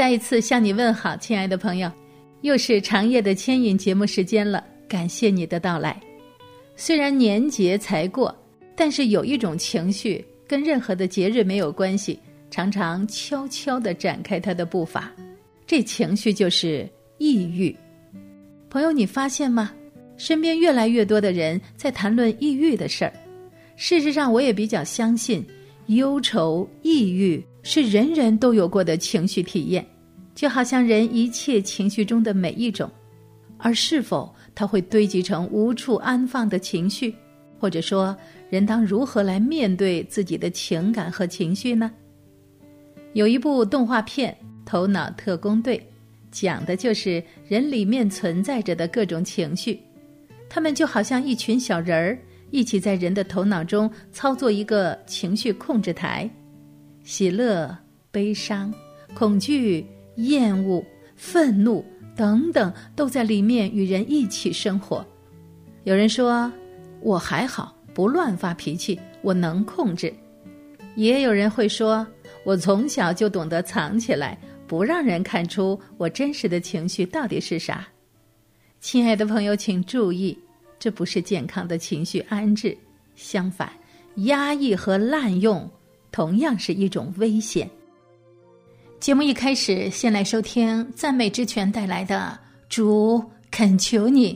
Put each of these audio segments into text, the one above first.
再一次向你问好，亲爱的朋友，又是长夜的牵引节目时间了，感谢你的到来。虽然年节才过，但是有一种情绪跟任何的节日没有关系，常常悄悄地展开它的步伐。这情绪就是抑郁。朋友，你发现吗？身边越来越多的人在谈论抑郁的事儿。事实上，我也比较相信，忧愁、抑郁。是人人都有过的情绪体验，就好像人一切情绪中的每一种，而是否它会堆积成无处安放的情绪，或者说人当如何来面对自己的情感和情绪呢？有一部动画片《头脑特工队》，讲的就是人里面存在着的各种情绪，他们就好像一群小人儿，一起在人的头脑中操作一个情绪控制台。喜乐、悲伤、恐惧、厌恶、愤怒等等，都在里面与人一起生活。有人说我还好，不乱发脾气，我能控制；也有人会说我从小就懂得藏起来，不让人看出我真实的情绪到底是啥。亲爱的朋友，请注意，这不是健康的情绪安置，相反，压抑和滥用。同样是一种危险。节目一开始，先来收听赞美之泉带来的《主恳求你》。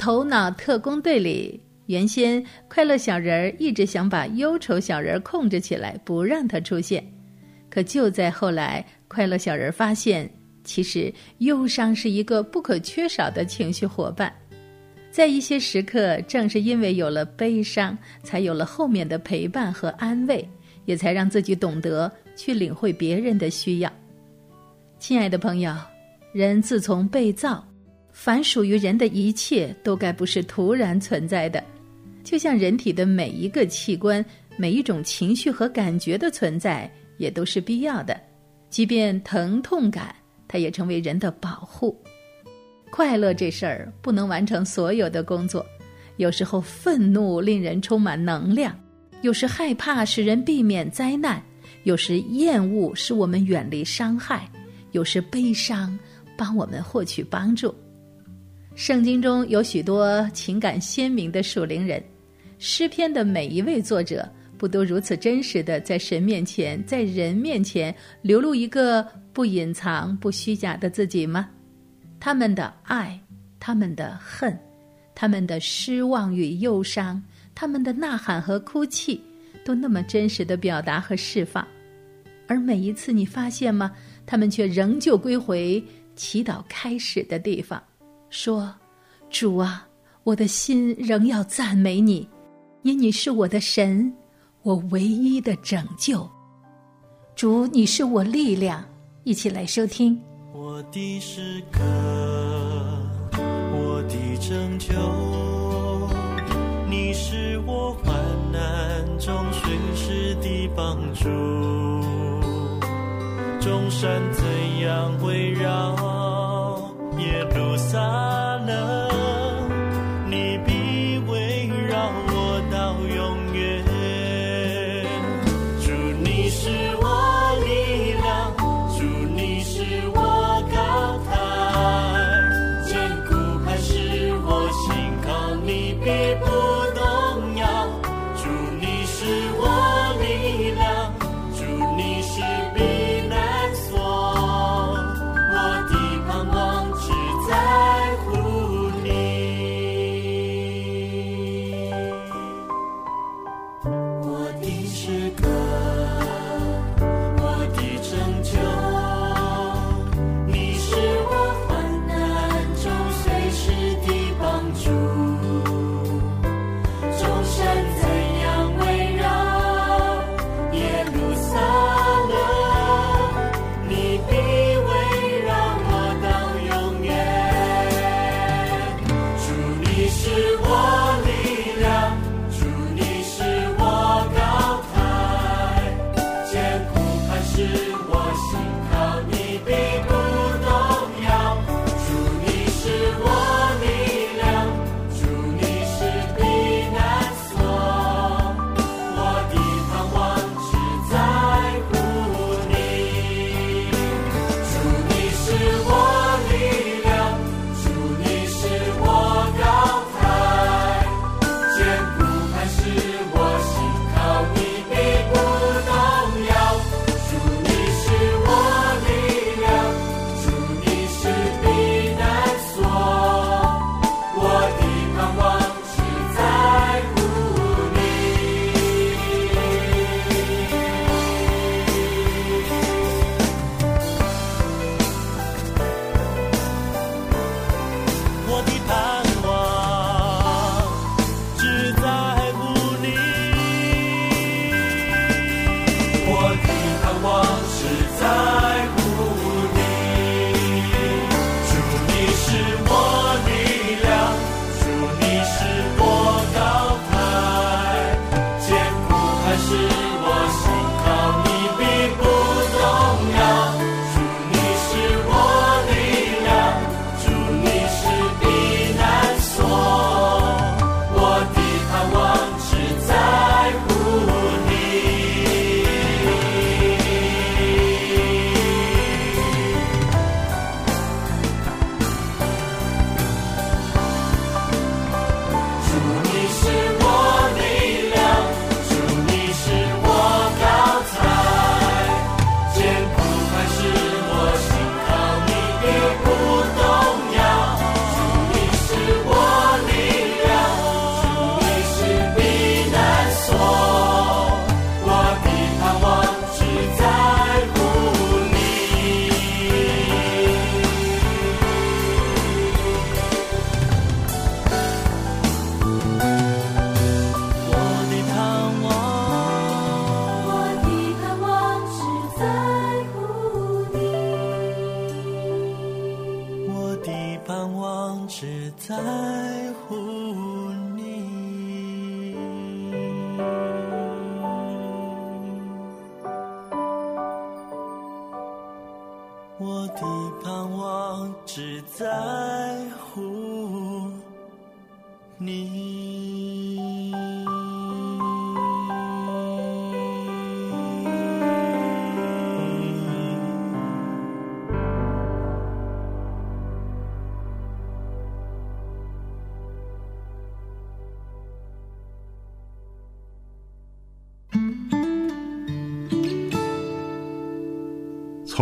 头脑特工队里，原先快乐小人儿一直想把忧愁小人儿控制起来，不让他出现。可就在后来，快乐小人发现，其实忧伤是一个不可缺少的情绪伙伴。在一些时刻，正是因为有了悲伤，才有了后面的陪伴和安慰，也才让自己懂得去领会别人的需要。亲爱的朋友，人自从被造。凡属于人的一切，都该不是突然存在的。就像人体的每一个器官、每一种情绪和感觉的存在，也都是必要的。即便疼痛感，它也成为人的保护。快乐这事儿不能完成所有的工作。有时候愤怒令人充满能量，有时害怕使人避免灾难，有时厌恶使我们远离伤害，有时悲伤帮我们获取帮助。圣经中有许多情感鲜明的属灵人，诗篇的每一位作者不都如此真实的在神面前，在人面前流露一个不隐藏、不虚假的自己吗？他们的爱，他们的恨，他们的失望与忧伤，他们的呐喊和哭泣，都那么真实的表达和释放。而每一次，你发现吗？他们却仍旧归回祈祷开始的地方。说：“主啊，我的心仍要赞美你，因你是我的神，我唯一的拯救。主，你是我力量。一起来收听。我的诗歌，我的拯救，你是我患难中随时的帮助。众山怎样围绕？耶路撒冷。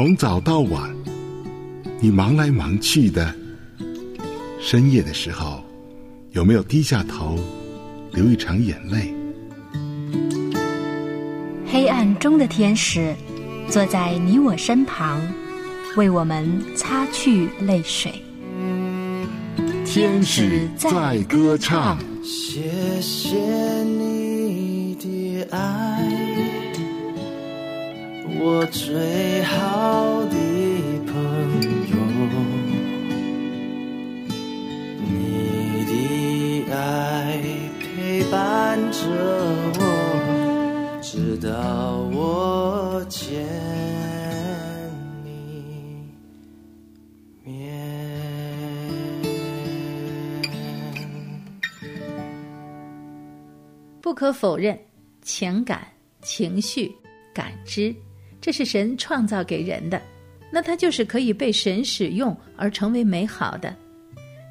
从早到晚，你忙来忙去的，深夜的时候，有没有低下头，流一场眼泪？黑暗中的天使，坐在你我身旁，为我们擦去泪水。天使在歌唱。谢谢你的爱，我最好的朋友。你的爱陪伴着我，直到我见你面。不可否认，情感、情绪、感知，这是神创造给人的，那它就是可以被神使用而成为美好的。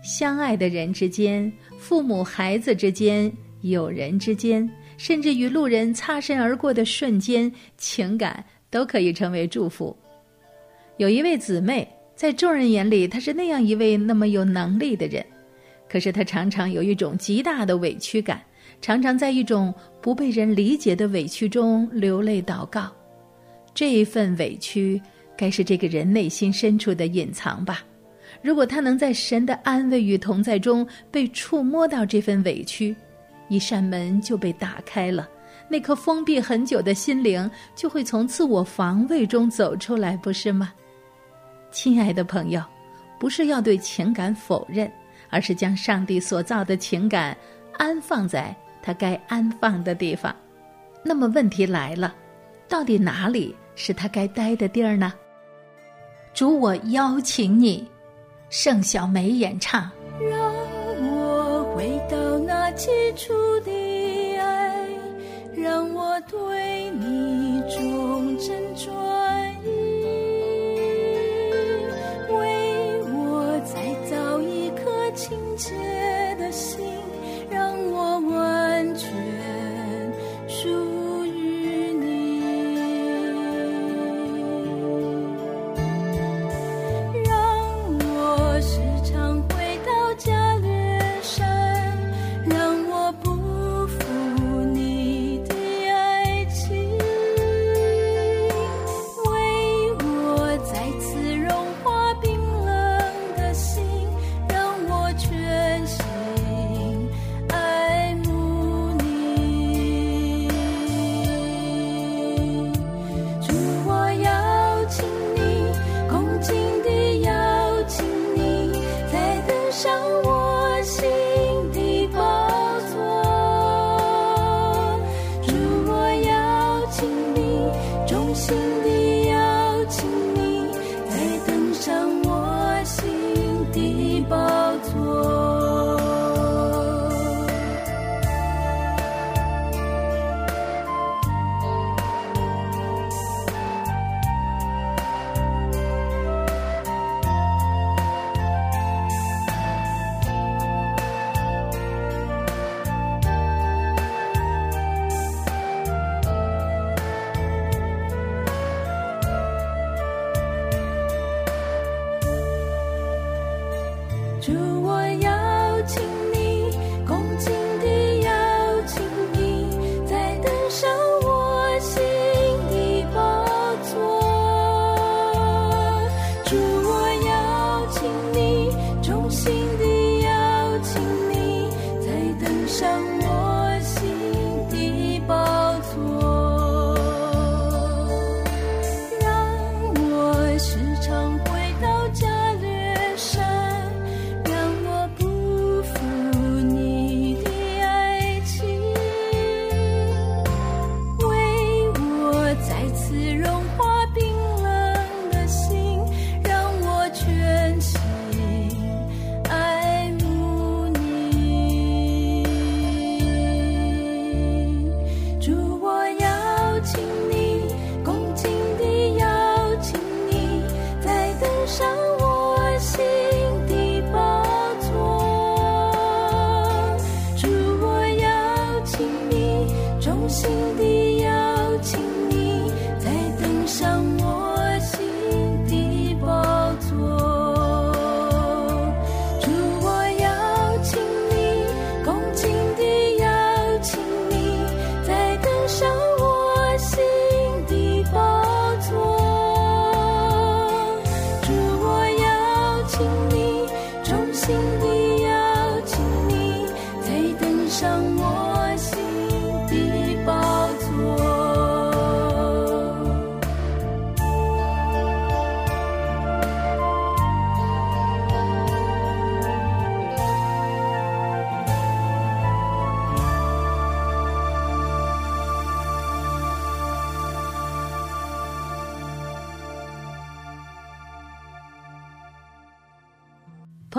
相爱的人之间，父母孩子之间，友人之间，甚至与路人擦身而过的瞬间，情感都可以成为祝福。有一位姊妹，在众人眼里，她是那样一位那么有能力的人，可是她常常有一种极大的委屈感。常常在一种不被人理解的委屈中流泪祷告，这一份委屈该是这个人内心深处的隐藏吧。如果他能在神的安慰与同在中被触摸到这份委屈，一扇门就被打开了，那颗封闭很久的心灵就会从自我防卫中走出来，不是吗？亲爱的朋友，不是要对情感否认，而是将上帝所造的情感安放在。他该安放的地方，那么问题来了，到底哪里是他该待的地儿呢？主，我邀请你，盛小梅演唱。让我回到那起初的爱，让我对你忠贞专我时常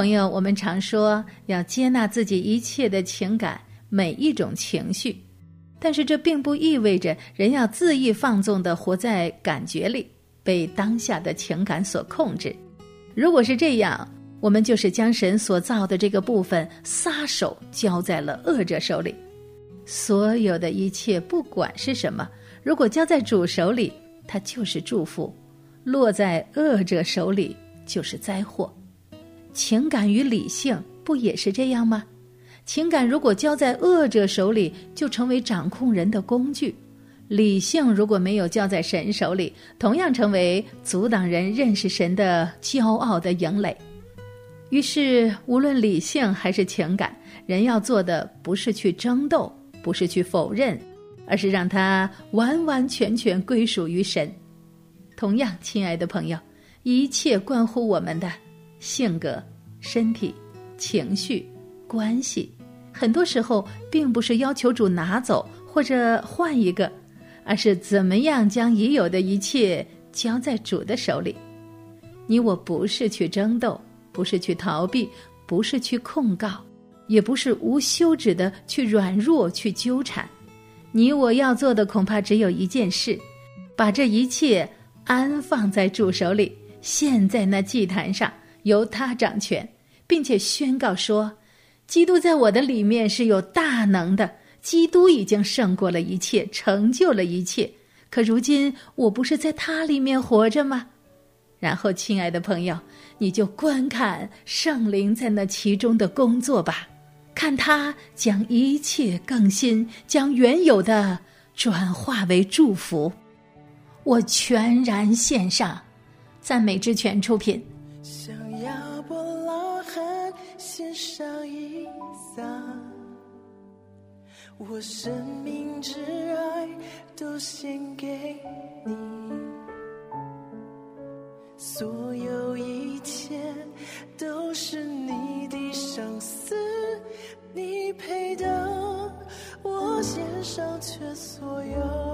朋友，我们常说要接纳自己一切的情感，每一种情绪，但是这并不意味着人要恣意放纵的活在感觉里，被当下的情感所控制。如果是这样，我们就是将神所造的这个部分撒手交在了恶者手里。所有的一切，不管是什么，如果交在主手里，它就是祝福；落在恶者手里，就是灾祸。情感与理性不也是这样吗？情感如果交在恶者手里，就成为掌控人的工具；理性如果没有交在神手里，同样成为阻挡人认识神的骄傲的营垒。于是，无论理性还是情感，人要做的不是去争斗，不是去否认，而是让它完完全全归属于神。同样，亲爱的朋友，一切关乎我们的性格、身体、情绪、关系，很多时候并不是要求主拿走或者换一个，而是怎么样将已有的一切交在主的手里。你我不是去争斗，不是去逃避，不是去控告，也不是无休止的去软弱、去纠缠。你我要做的恐怕只有一件事：把这一切安放在主手里，献在那祭坛上，由他掌权，并且宣告说：基督在我的里面是有大能的。基督已经胜过了一切，成就了一切。可如今我不是在他里面活着吗？然后，亲爱的朋友，你就观看圣灵在那其中的工作吧，看他将一切更新，将原有的转化为祝福。我全然献上，赞美之泉出品。向亚伯拉罕献上一撒，我生命之爱都献给你，所有一切都是你的赏赐，你配得我献上全所有。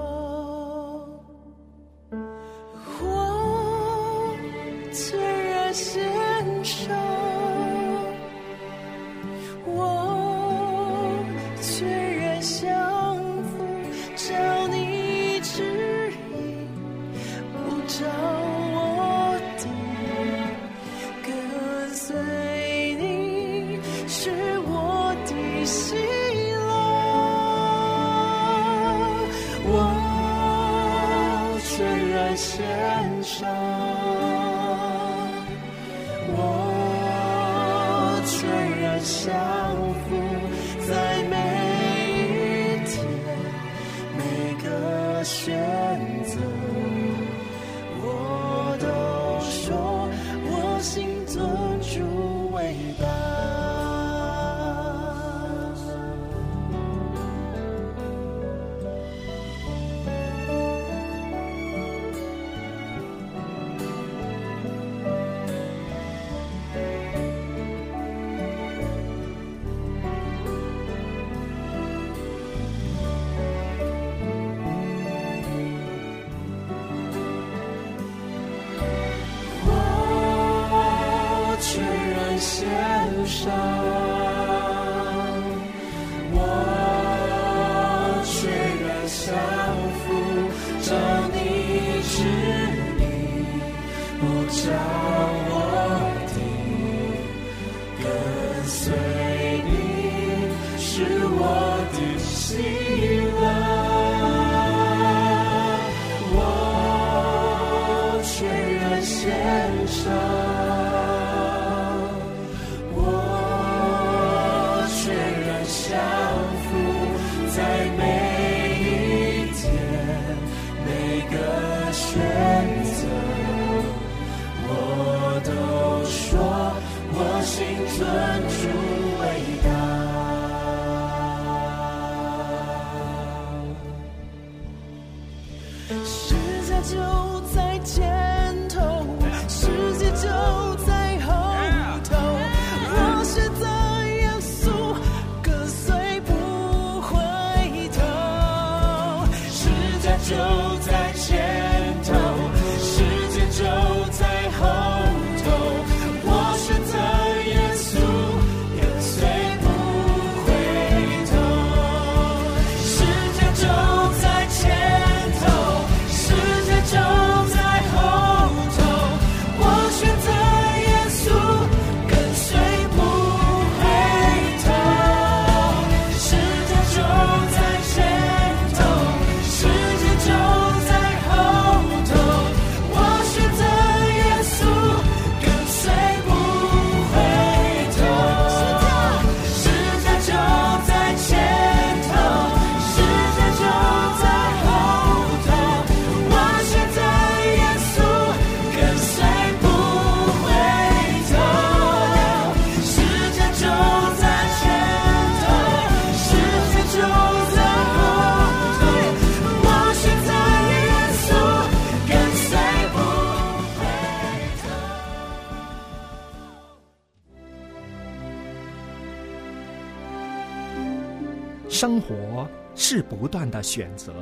生活是不断的选择，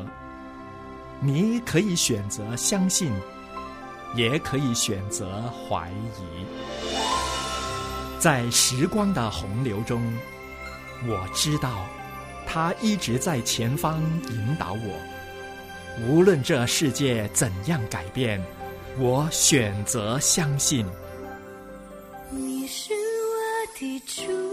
你可以选择相信，也可以选择怀疑。在时光的洪流中，我知道他一直在前方引导我。无论这世界怎样改变，我选择相信。你是我的主，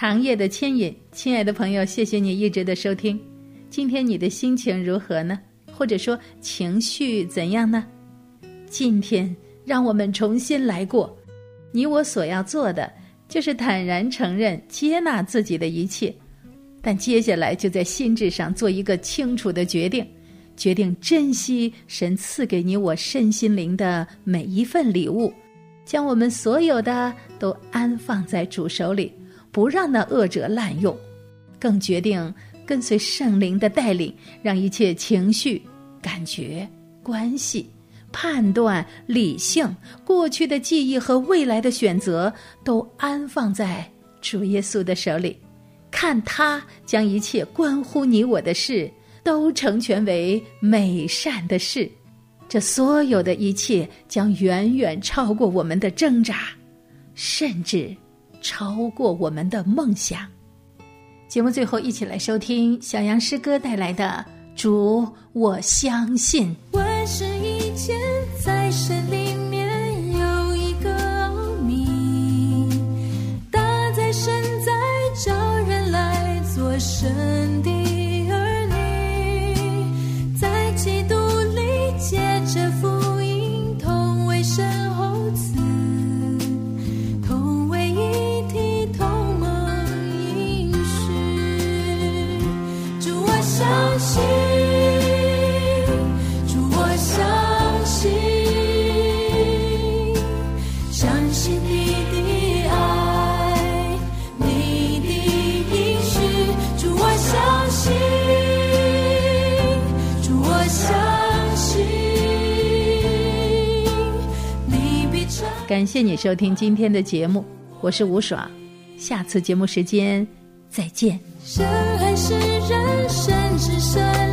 长夜的牵引，亲爱的朋友，谢谢你一直的收听。今天你的心情如何呢？或者说情绪怎样呢？今天让我们重新来过。你我所要做的，就是坦然承认、接纳自己的一切。但接下来就在心智上做一个清楚的决定，决定珍惜神赐给你我身心灵的每一份礼物，将我们所有的都安放在主手里，不让那恶者滥用。更决定跟随圣灵的带领，让一切情绪、感觉、关系、判断、理性、过去的记忆和未来的选择，都安放在主耶稣的手里。看他将一切关乎你我的事，都成全为美善的事。这所有的一切将远远超过我们的挣扎，甚至超过我们的梦想。节目最后，一起来收听小杨诗歌带来的《主，我相信》。感谢你收听今天的节目，我是吴爽，下次节目时间再见。深爱是人生之深